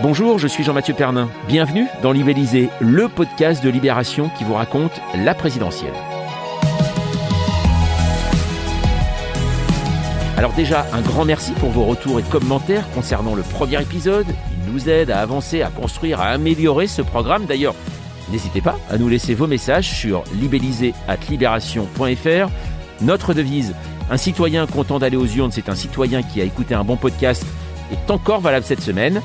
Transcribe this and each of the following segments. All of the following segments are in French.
Bonjour, je suis Jean-Mathieu Pernin. Bienvenue dans Libellisé, le podcast de Libération qui vous raconte la présidentielle. Alors déjà, un grand merci pour vos retours et commentaires concernant le premier épisode. Il nous aide à avancer, à construire, à améliorer ce programme. D'ailleurs, n'hésitez pas à nous laisser vos messages sur libellisé.libération.fr. Notre devise, un citoyen content d'aller aux urnes, c'est un citoyen qui a écouté un bon podcast, est encore valable cette semaine.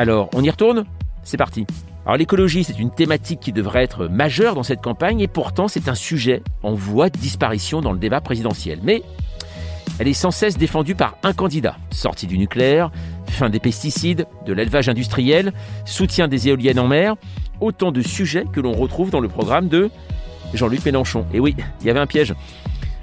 Alors, on y retourne? C'est parti. Alors l'écologie, c'est une thématique qui devrait être majeure dans cette campagne et pourtant c'est un sujet en voie de disparition dans le débat présidentiel. Mais elle est sans cesse défendue par un candidat. Sortie du nucléaire, fin des pesticides, de l'élevage industriel, soutien des éoliennes en mer, autant de sujets que l'on retrouve dans le programme de Jean-Luc Mélenchon. Et oui, il y avait un piège.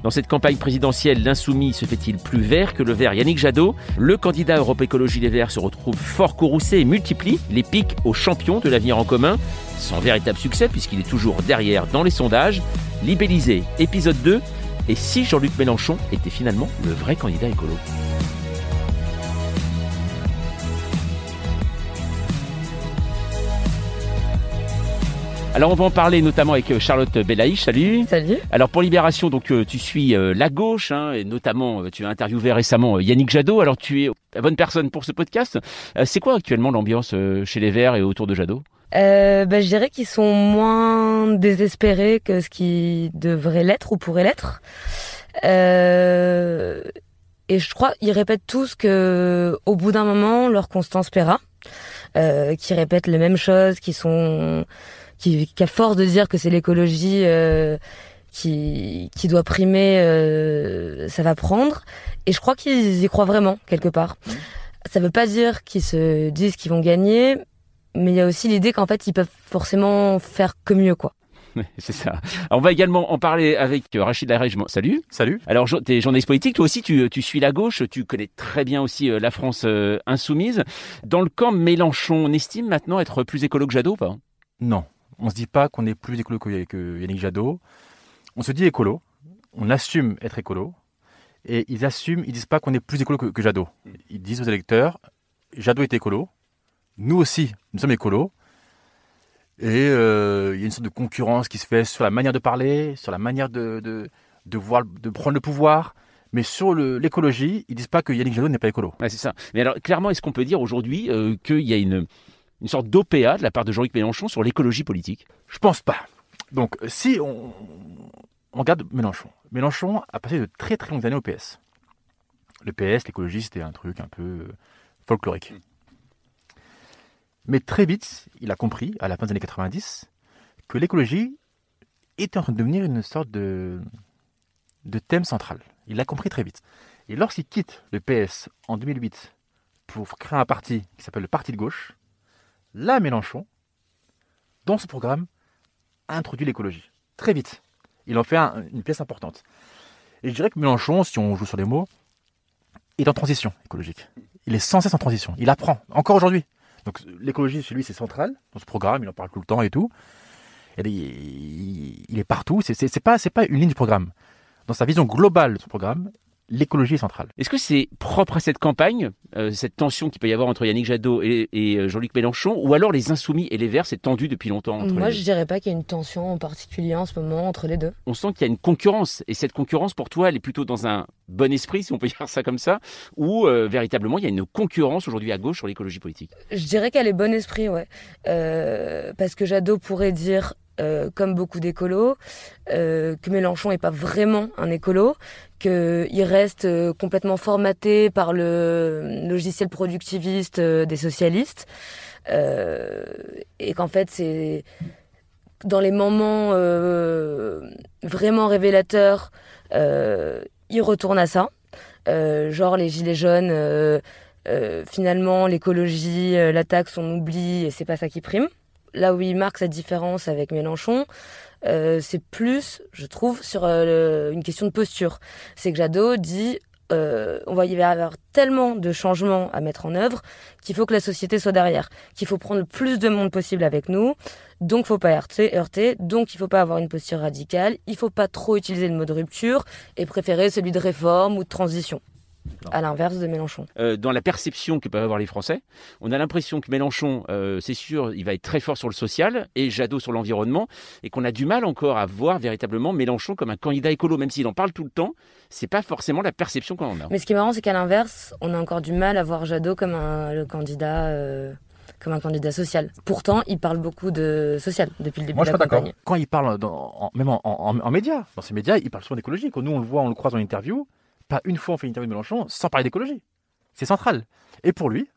Dans cette campagne présidentielle, l'insoumis se fait-il plus vert que le vert? Yannick Jadot Le candidat Europe Écologie Les Verts se retrouve fort courroucé et multiplie les pics aux champions de l'avenir en commun, sans véritable succès puisqu'il est toujours derrière dans les sondages. Libellisé, épisode 2, et si Jean-Luc Mélenchon était finalement le vrai candidat écolo? Alors on va en parler notamment avec euh, Charlotte Belaïch. Salut. Salut. Alors pour Libération, donc euh, tu suis euh, la gauche, hein, et notamment tu as interviewé récemment Yannick Jadot. Alors tu es la bonne personne pour ce podcast. c'est quoi actuellement l'ambiance chez les Verts et autour de Jadot? Euh, bah, je dirais qu'ils sont moins désespérés que ce qui devrait l'être ou pourrait l'être. Euh, et je crois qu'ils répètent tous que au bout d'un moment, leur constance paiera. Euh, qui répètent les mêmes choses, qui sont, qui, qu'à force de dire que c'est l'écologie euh, qui, qui doit primer, euh, ça va prendre. Et je crois qu'ils y croient vraiment quelque part. Ça veut pas dire qu'ils se disent qu'ils vont gagner, mais il y a aussi l'idée qu'en fait, ils peuvent forcément faire que mieux, quoi. C'est ça. on va également en parler avec Rachid Larège. Salut. Salut. Alors, tu es journaliste politique. Toi aussi, tu, tu, suis la gauche. Tu connais très bien aussi euh, la France euh, insoumise. Dans le camp Mélenchon, on estime maintenant être plus écolo que Jadot pas? Non. On se dit pas qu'on est plus écolo que Yannick Jadot. On se dit écolo. On assume être écolo. Et ils assument, ils disent pas qu'on est plus écolo que, que Jadot. Ils disent aux électeurs, Jadot est écolo nous aussi, nous sommes écolos. Et euh, il y a une sorte de concurrence qui se fait sur la manière de parler, sur la manière de, de, voir, de prendre le pouvoir. Mais sur l'écologie, ils disent pas que Yannick Jadot n'est pas écolo. c'est ça. Mais alors, clairement, est-ce qu'on peut dire aujourd'hui euh, qu'il y a une, une sorte d'OPA de la part de Jean-Luc Mélenchon sur l'écologie politique? Je pense pas. Donc, si on, on, regarde Mélenchon, Mélenchon a passé de très très longues années au PS. Le PS, l'écologie, c'était un truc un peu euh, folklorique. Mais très vite, il a compris, à la fin des années 90, que l'écologie était en train de devenir une sorte de, de thème central. Il l'a compris très vite. Et lorsqu'il quitte le PS en 2008 pour créer un parti qui s'appelle le Parti de gauche, là, Mélenchon, dans ce programme, introduit l'écologie. Très vite. Il en fait une pièce importante. Et je dirais que Mélenchon, si on joue sur les mots, est en transition écologique. Il est sans cesse en transition. Il apprend, encore aujourd'hui. Donc l'écologie chez lui c'est central dans ce programme, il en parle tout le temps et tout. Il, est partout, c'est pas pas une ligne du programme. Dans sa vision globale de son programme, l'écologie est centrale. Est-ce que c'est propre à cette campagne, euh, cette tension qu'il peut y avoir entre Yannick Jadot et, euh, Jean-Luc Mélenchon, ou alors les Insoumis et les Verts, c'est tendu depuis longtemps entre Moi, je dirais pas qu'il y a une tension en particulier en ce moment entre les deux. On sent qu'il y a une concurrence, et cette concurrence, pour toi, elle est plutôt dans un bon esprit, si on peut dire ça comme ça, ou euh, véritablement il y a une concurrence aujourd'hui à gauche sur l'écologie politique? Je dirais qu'elle est bon esprit, ouais. parce que Jadot pourrait dire euh, comme beaucoup d'écolos, euh, que Mélenchon n'est pas vraiment un écolo, qu'il reste euh, complètement formaté par le logiciel productiviste des socialistes, et qu'en fait c'est dans les moments vraiment révélateurs, il retourne à ça. Genre les gilets jaunes, finalement l'écologie, euh, la taxe, on oublie et c'est pas ça qui prime. Là où il marque sa différence avec Mélenchon, euh, c'est plus, je trouve, sur euh, une question de posture. C'est que Jadot dit euh, on va y avoir tellement de changements à mettre en œuvre qu'il faut que la société soit derrière, qu'il faut prendre le plus de monde possible avec nous, donc faut pas heurter, donc il faut pas avoir une posture radicale, il faut pas trop utiliser le mot de rupture et préférer celui de réforme ou de transition. À l'inverse de Mélenchon. Euh, dans la perception que peuvent avoir les Français, on a l'impression que Mélenchon, euh, c'est sûr, il va être très fort sur le social et Jadot sur l'environnement, et qu'on a du mal encore à voir véritablement Mélenchon comme un candidat écolo, même s'il en parle tout le temps. C'est pas forcément la perception qu'on en a. Mais ce qui est marrant, c'est qu'à l'inverse, on a encore du mal à voir Jadot comme un le candidat. euh, comme un candidat social. Pourtant, il parle beaucoup de social depuis le début Moi, je de suis pas la d'accord. campagne. Quand il parle, dans- en- même en, en- en médias, dans ces médias, il parle souvent d'écologie. Quand nous, on le voit, on le croise en interview, pas une fois on fait une interview de Mélenchon sans parler d'écologie. C'est central. Et pour lui,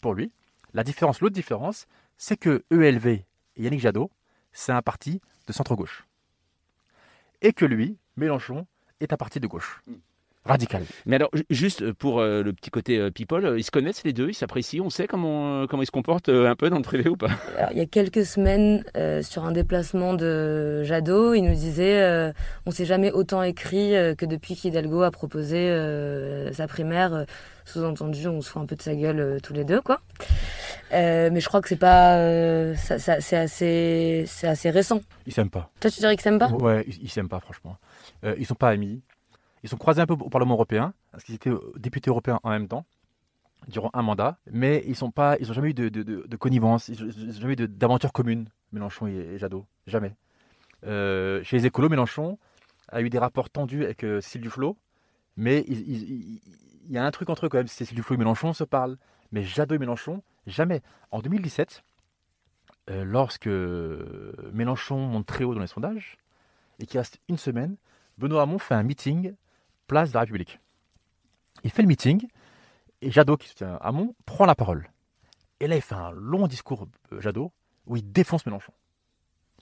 pour lui, la différence, l'autre différence, c'est que ELV et Yannick Jadot, c'est un parti de centre-gauche. Et que lui, Mélenchon, est un parti de gauche. Radical. Mais alors, ju- juste pour euh, le petit côté euh, people, euh, ils se connaissent les deux, ils s'apprécient, on sait comment, euh, comment ils se comportent euh, un peu dans le privé ou pas? Alors, il y a quelques semaines, euh, sur un déplacement de Jadot, il nous disait euh, on s'est jamais autant écrit euh, que depuis qu'Hidalgo a proposé euh, sa primaire. Euh, Sous-entendu, on se fout un peu de sa gueule euh, tous les deux, quoi. Euh, mais je crois que c'est pas, euh, ça, ça- c'est assez, c'est assez récent. Ils s'aiment pas. Toi, tu dirais que s'aiment pas? Ouais, ils, ils s'aiment pas, franchement. Euh, ils sont pas amis. Ils sont croisés un peu au Parlement européen, parce qu'ils étaient euh, députés européens en même temps, durant un mandat. Mais ils sont jamais eu de, connivence, ils n'ont jamais eu d'aventure commune, Mélenchon et, Jadot. Jamais. Euh, chez les écolos, Mélenchon a eu des rapports tendus avec euh, Duflot, mais il y a un truc entre eux quand même. Cécile Duflot et Mélenchon se parlent, mais Jadot et Mélenchon, jamais. En 2017, euh, lorsque Mélenchon monte très haut dans les sondages, et qu'il reste une semaine, Benoît Hamon fait un meeting place de la République. Il fait le meeting et Jadot, qui soutient Hamon, prend la parole. Et là, il fait un long discours, euh, Jadot, où il défonce Mélenchon.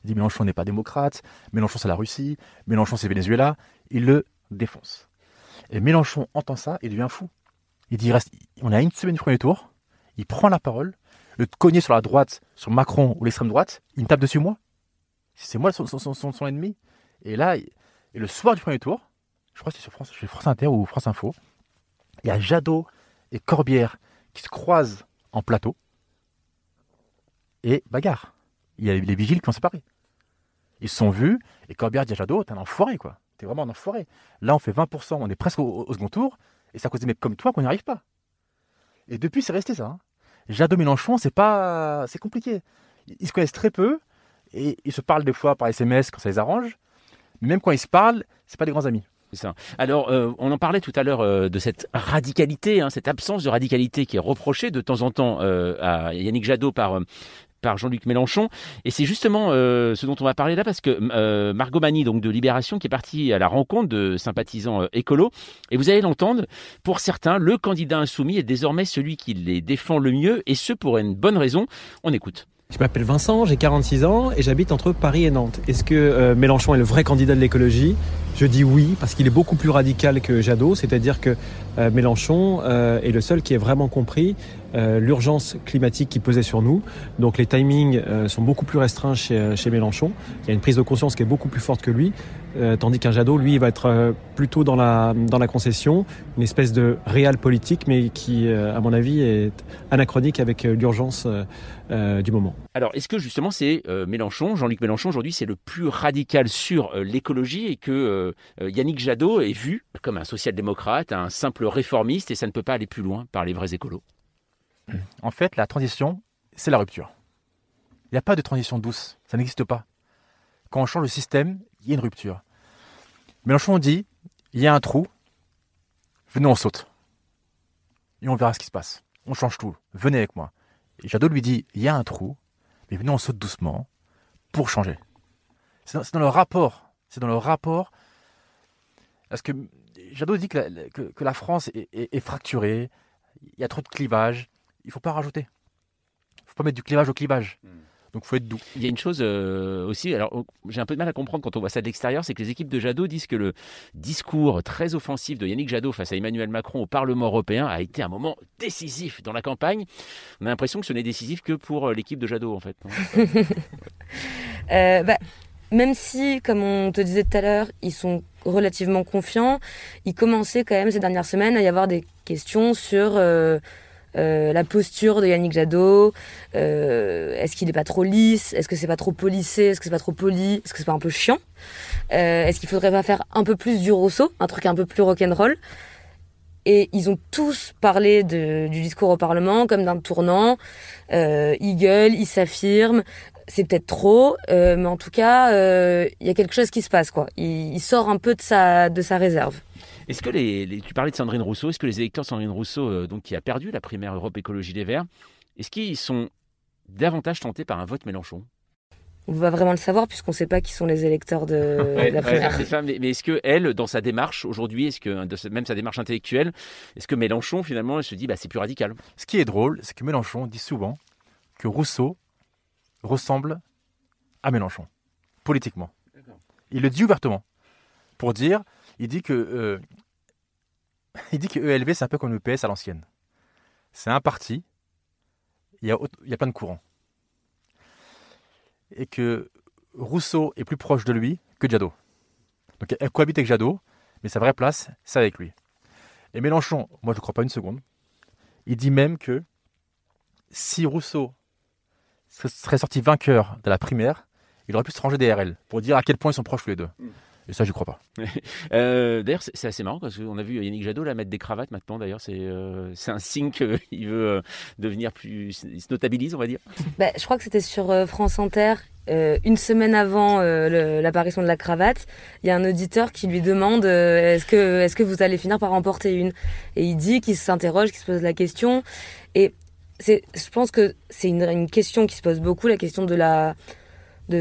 Il dit Mélenchon n'est pas démocrate, Mélenchon c'est la Russie, Mélenchon c'est Venezuela. Il le défonce. Et Mélenchon entend ça et devient fou. Il dit il reste, on a une semaine du premier tour, il prend la parole, le cogner sur la droite, sur Macron ou l'extrême droite, il me tape dessus moi. C'est moi son- son- son- son ennemi. Et là, et le soir du premier tour, je crois que c'est sur France, Inter ou France Info, il y a Jadot et Corbière qui se croisent en plateau et bagarre. Il y a les vigiles qui ont séparé. Ils se sont vus et Corbière dit à Jadot, t'es un enfoiré quoi. T'es vraiment un enfoiré. Là, on fait 20%, on est presque au, second tour et c'est à cause des mecs comme toi qu'on n'y arrive pas. Et depuis, c'est resté ça. hein. Jadot Mélenchon, c'est pas, c'est compliqué. Ils se connaissent très peu et ils se parlent des fois par SMS quand ça les arrange. Mais même quand ils se parlent, c'est pas des grands amis. Alors, euh, on en parlait tout à l'heure euh, de cette radicalité, hein, cette absence de radicalité qui est reprochée de temps en temps euh, à Yannick Jadot par, Jean-Luc Mélenchon. Et c'est justement ce dont on va parler là, parce que Margot Mani, donc de Libération, qui est partie à la rencontre de sympathisants euh. Et vous allez l'entendre, pour certains, le candidat insoumis est désormais celui qui les défend le mieux, et ce pour une bonne raison. On écoute. Je m'appelle Vincent, j'ai 46 ans et j'habite entre Paris et Nantes. Est-ce que Mélenchon est le vrai candidat de l'écologie? Je dis oui, parce qu'il est beaucoup plus radical que Jadot, c'est-à-dire que euh, Mélenchon euh, est le seul qui ait vraiment compris euh, l'urgence climatique qui pesait sur nous. Donc les timings sont beaucoup plus restreints chez, Mélenchon. Il y a une prise de conscience qui est beaucoup plus forte que lui, tandis qu'un Jadot, lui, va être plutôt dans la, dans la concession, une espèce de réel politique, mais qui, à mon avis, est anachronique avec l'urgence du moment. Alors, est-ce que justement c'est Mélenchon, Jean-Luc Mélenchon aujourd'hui, c'est le plus radical sur l'écologie et que Yannick Jadot est vu comme un social-démocrate, un simple réformiste et ça ne peut pas aller plus loin par les vrais écolos En fait, la transition, c'est la rupture. Il n'y a pas de transition douce, ça n'existe pas. Quand on change le système, il y a une rupture. Mélenchon dit, il y a un trou, venez on saute. Et on verra ce qui se passe. On change tout, venez avec moi. Jadot lui dit, il y a un trou, mais venez on saute doucement pour changer. C'est dans, rapport, c'est dans le rapport. Parce que Jadot dit que la, que- que la France est- est- est fracturée, il y a trop de clivage, il faut pas rajouter. Il faut pas mettre du clivage au clivage. Donc faut être doux. Il y a une chose euh, aussi, alors j'ai un peu de mal à comprendre quand on voit ça de l'extérieur, c'est que les équipes de Jadot disent que le discours très offensif de Yannick Jadot face à Emmanuel Macron au Parlement européen a été un moment décisif dans la campagne. On a l'impression que ce n'est décisif que pour euh, l'équipe de Jadot en fait. euh, bah, même si, comme on te disait tout à l'heure, ils sont relativement confiants, il commençait quand même ces dernières semaines à y avoir des questions sur... Euh, euh, la posture de Yannick Jadot. Euh, est-ce qu'il est pas trop lisse? Est-ce que c'est pas trop polissé Est-ce que c'est pas trop poli? Est-ce que c'est pas un peu chiant? Est-ce qu'il faudrait pas faire un peu plus du Rousseau, un truc un peu plus rock'n'roll? Et ils ont tous parlé du discours au Parlement comme d'un tournant. Euh, ils gueulent, ils s'affirment. C'est peut-être trop, euh, mais en tout cas, il y a quelque chose qui se passe. quoi. Il, il, sort un peu de sa, de sa réserve. Est-ce que les, les, tu parlais de Sandrine Rousseau, est-ce que les électeurs de Sandrine Rousseau, euh, donc qui a perdu la primaire Europe Écologie Les Verts, est-ce qu'ils sont davantage tentés par un vote Mélenchon? On va vraiment le savoir puisqu'on ne sait pas qui sont les électeurs de ouais, la primaire. Ouais, mais, mais est-ce que elle, dans sa démarche aujourd'hui, est-ce que de, même sa démarche intellectuelle, est-ce que Mélenchon finalement elle se dit bah c'est plus radical? Ce qui est drôle, c'est que Mélenchon dit souvent que Rousseau ressemble à Mélenchon politiquement. Il le dit ouvertement pour dire, il dit que euh, il dit que ELV c'est un peu comme le PS à l'ancienne. C'est un parti, il y, a, il y a plein de courants. Et que Rousseau est plus proche de lui que Jadot. Donc elle cohabite avec Jadot, mais sa vraie place, c'est avec lui. Et Mélenchon, moi je ne crois pas une seconde, il dit même que si Rousseau serait sorti vainqueur de la primaire, il aurait pu se ranger des RL pour dire à quel point ils sont proches tous les deux. Et ça, j'y crois pas. euh, d'ailleurs, c'est assez marrant parce qu'on a vu Yannick Jadot là mettre des cravates maintenant. D'ailleurs, c'est euh, un signe qu'il veut euh, devenir plus. Il se notabilise, on va dire. Bah, je crois que c'était sur euh, France Inter. une semaine avant l'apparition de la cravate, il y a un auditeur qui lui demande est-ce que, est -ce que vous allez finir par remporter une? Et il dit qu'il s'interroge, qu'il se pose la question. Et je pense que c'est une, question qui se pose beaucoup, la question de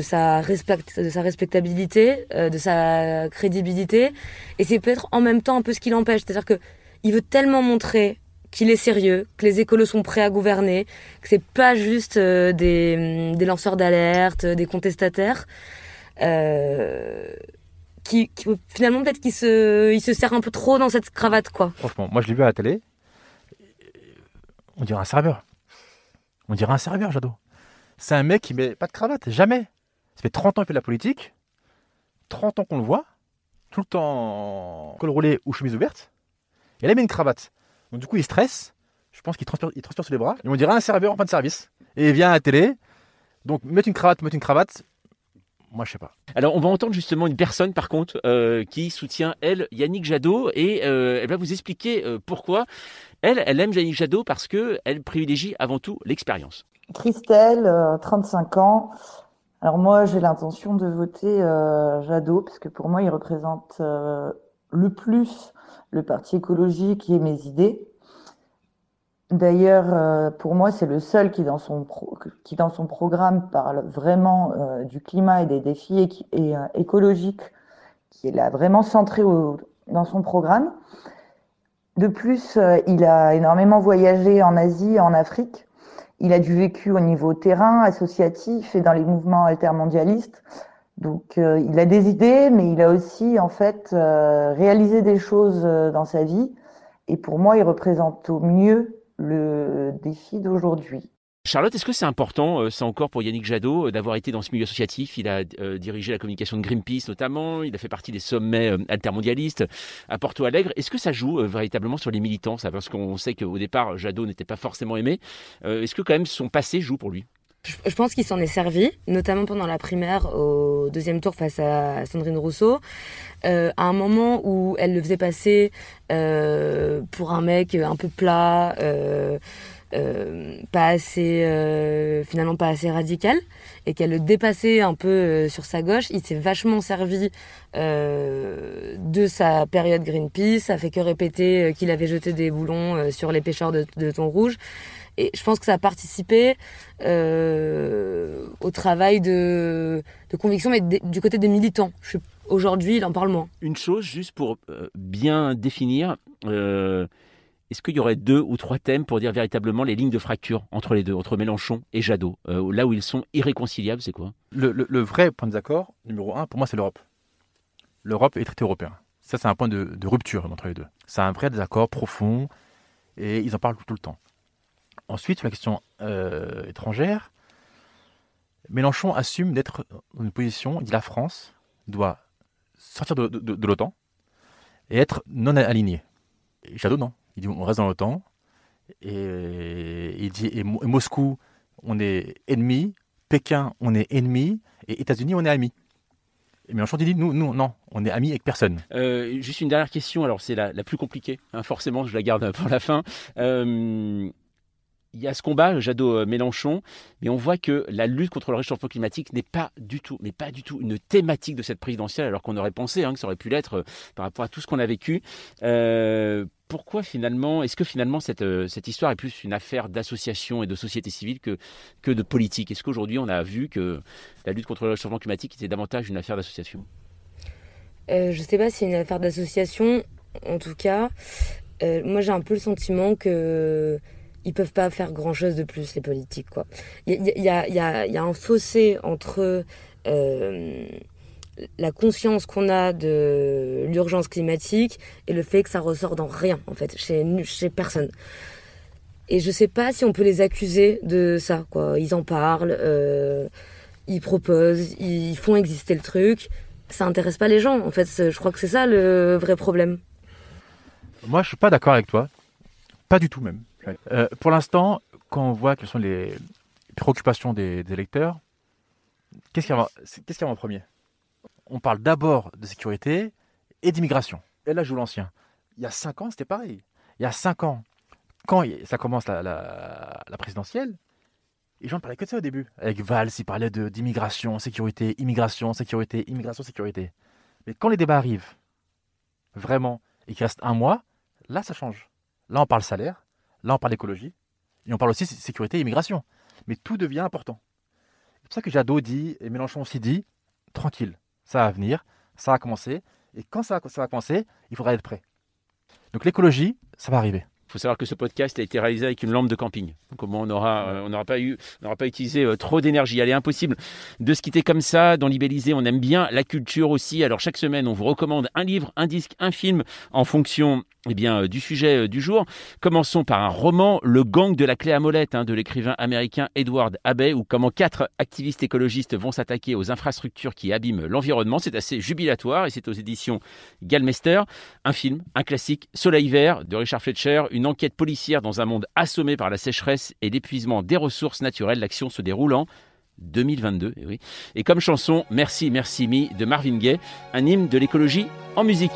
sa, respectabilité, euh, de sa crédibilité. Et c'est peut-être en même temps un peu ce qui l'empêche. C'est-à-dire que il veut tellement montrer qu'il est sérieux, que les écolos sont prêts à gouverner, que c'est pas juste euh, des, des, lanceurs d'alerte, des contestataires. Euh, qui, finalement peut-être qu'il se, se sert un peu trop dans cette cravate quoi. Franchement, moi je l'ai vu à la télé. On dirait un serveur. On dirait un serveur, Jadot. C'est un mec qui met pas de cravate, jamais. Ça fait 30 ans qu'il fait de la politique, 30 ans qu'on le voit, tout le temps col roulé ou chemise ouverte, et là il met une cravate. Donc du coup il stresse, je pense qu'il transpire, sur les bras, et on dirait un serveur en fin de service, et il vient à la télé, donc mettre une cravate, mettre une cravate, moi je sais pas. Alors on va entendre justement une personne par contre euh, qui soutient elle Yannick Jadot et euh, elle va vous expliquer euh, pourquoi elle elle aime Yannick Jadot parce que elle privilégie avant tout l'expérience. Christelle, euh, 35 ans. Alors moi, j'ai l'intention de voter euh, Jadot, parce que pour moi, il représente euh, le plus le parti écologique et mes idées. D'ailleurs, euh, pour moi, c'est le seul qui dans, son qui, dans son programme, parle vraiment euh, du climat et des défis euh, écologiques, qui est là vraiment centré dans son programme. De plus, il a énormément voyagé en Asie en Afrique. Il a du vécu au niveau terrain, associatif et dans les mouvements altermondialistes. Donc, il a des idées, mais il a aussi, en fait, réalisé des choses dans sa vie. Et pour moi, il représente au mieux le défi d'aujourd'hui. Charlotte, est-ce que c'est important, euh, ça encore pour Yannick Jadot, euh, d'avoir été dans ce milieu associatif? Il a euh, dirigé la communication de Greenpeace notamment, il a fait partie des sommets euh, altermondialistes à Porto Alegre. Est-ce que ça joue véritablement sur les militants ça? Parce qu'on sait qu'au départ, Jadot n'était pas forcément aimé. Est-ce que quand même son passé joue pour lui? Je pense qu'il s'en est servi, notamment pendant la primaire au deuxième tour face à Sandrine Rousseau, euh, à un moment où elle le faisait passer euh, pour un mec un peu plat, euh, euh, pas assez, euh, finalement pas assez radical, et qu'elle le dépassait un peu euh, sur sa gauche. Il s'est vachement servi de sa période Greenpeace, ça fait que répéter qu'il avait jeté des boulons sur les pêcheurs de thon rouge. Et je pense que ça a participé euh, au travail de, de conviction, mais de, du côté des militants. Aujourd'hui, il en parle moins. Une chose, juste pour euh, bien définir, euh, est-ce qu'il y aurait deux ou trois thèmes pour dire véritablement les lignes de fracture entre les deux, entre Mélenchon et Jadot? Euh, Là où ils sont irréconciliables, c'est quoi? Le, le, vrai point de désaccord, numéro un, pour moi, c'est l'Europe. L'Europe et les traités européens. Ça, c'est un point de, rupture entre les deux. C'est un vrai désaccord profond et ils en parlent tout, le temps. Ensuite, sur la question euh, étrangère, Mélenchon assume d'être dans une position, il dit la France doit sortir de, l'OTAN et être non aligné. Et Jadot, non. Il dit on reste dans l'OTAN. Et il dit et Moscou, on est ennemi. Pékin, on est ennemi. Et États-Unis, on est amis. Mais Mélenchon dit nous, nous, non, on est amis avec personne. Euh, juste une dernière question, alors c'est la, plus compliquée, hein, forcément, je la garde pour la fin. Euh, il y a ce combat Jadot-Mélenchon, mais on voit que la lutte contre le réchauffement climatique n'est pas du tout, mais pas du tout une thématique de cette présidentielle, alors qu'on aurait pensé hein, que ça aurait pu l'être euh, par rapport à tout ce qu'on a vécu. Euh, pourquoi finalement, est-ce que finalement cette, euh, cette histoire est plus une affaire d'association et de société civile que, que de politique? Est-ce qu'aujourd'hui on a vu que la lutte contre le réchauffement climatique était davantage une affaire d'association? Je ne sais pas si c'est une affaire d'association, en tout cas, moi j'ai un peu le sentiment que ils peuvent pas faire grand chose de plus les politiques quoi. Il y a, un fossé entre euh, la conscience qu'on a de l'urgence climatique et le fait que ça ressort dans rien en fait chez chez personne. Et je sais pas si on peut les accuser de ça quoi. Ils en parlent, euh, ils proposent, ils font exister le truc. Ça intéresse pas les gens en fait. Je crois que c'est ça le vrai problème. Moi je suis pas d'accord avec toi, pas du tout même. Euh, pour l'instant, quand on voit quelles sont les préoccupations des, électeurs, qu'est-ce qu'il y, a en premier? On parle d'abord de sécurité et d'immigration. Et là, je joue l'ancien. Il y a cinq ans, c'était pareil. Il y a cinq ans, quand ça commence la, présidentielle, les gens ne parlaient que de ça au début. Avec Valls, ils parlaient d'immigration, sécurité, immigration, sécurité, immigration, sécurité. Mais quand les débats arrivent, vraiment, et qu'il reste un mois, là, ça change. Là, on parle salaire, Là, on parle d'écologie et on parle aussi de sécurité et immigration. Mais tout devient important. C'est pour ça que Jadot dit, et Mélenchon aussi dit, tranquille, ça va venir, ça va commencer. Et quand ça, ça va commencer, il faudra être prêt. Donc l'écologie, ça va arriver. Faut savoir que ce podcast a été réalisé avec une lampe de camping. Comment on aura, euh, on n'aura pas eu, on n'aura pas utilisé euh, trop d'énergie. Elle est impossible de se quitter comme ça. Dans Libellisé, on aime bien la culture aussi. Alors chaque semaine, on vous recommande un livre, un disque, un film en fonction eh bien, euh, du sujet du jour. Commençons par un roman, Le gang de la clé à molette, hein, de l'écrivain américain Edward Abbey, où comment quatre activistes écologistes vont s'attaquer aux infrastructures qui abîment l'environnement. C'est assez jubilatoire et c'est aux éditions Galmester. Un film, un classique, Soleil vert de Richard Fletcher, une enquête policière dans un monde assommé par la sécheresse et l'épuisement des ressources naturelles. L'action se déroule en 2022. Et, oui. et comme chanson, Merci, Merci Me de Marvin Gaye, un hymne de l'écologie en musique.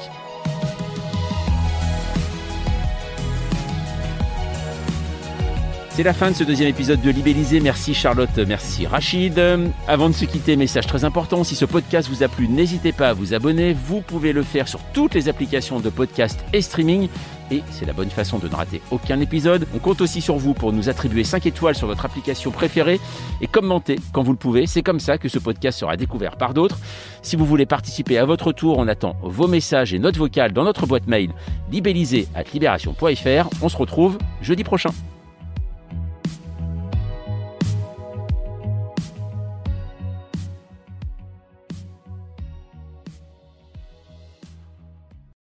C'est la fin de ce deuxième épisode de Libellisé. Merci Charlotte, merci Rachid. Avant de se quitter, message très important, si ce podcast vous a plu, n'hésitez pas à vous abonner. Vous pouvez le faire sur toutes les applications de podcast et streaming. Et c'est la bonne façon de ne rater aucun épisode. On compte aussi sur vous pour nous attribuer 5 étoiles sur votre application préférée et commenter quand vous le pouvez. C'est comme ça que ce podcast sera découvert par d'autres. Si vous voulez participer à votre tour, on attend vos messages et notes vocales dans notre boîte mail libellisée à libération.fr. On se retrouve jeudi prochain.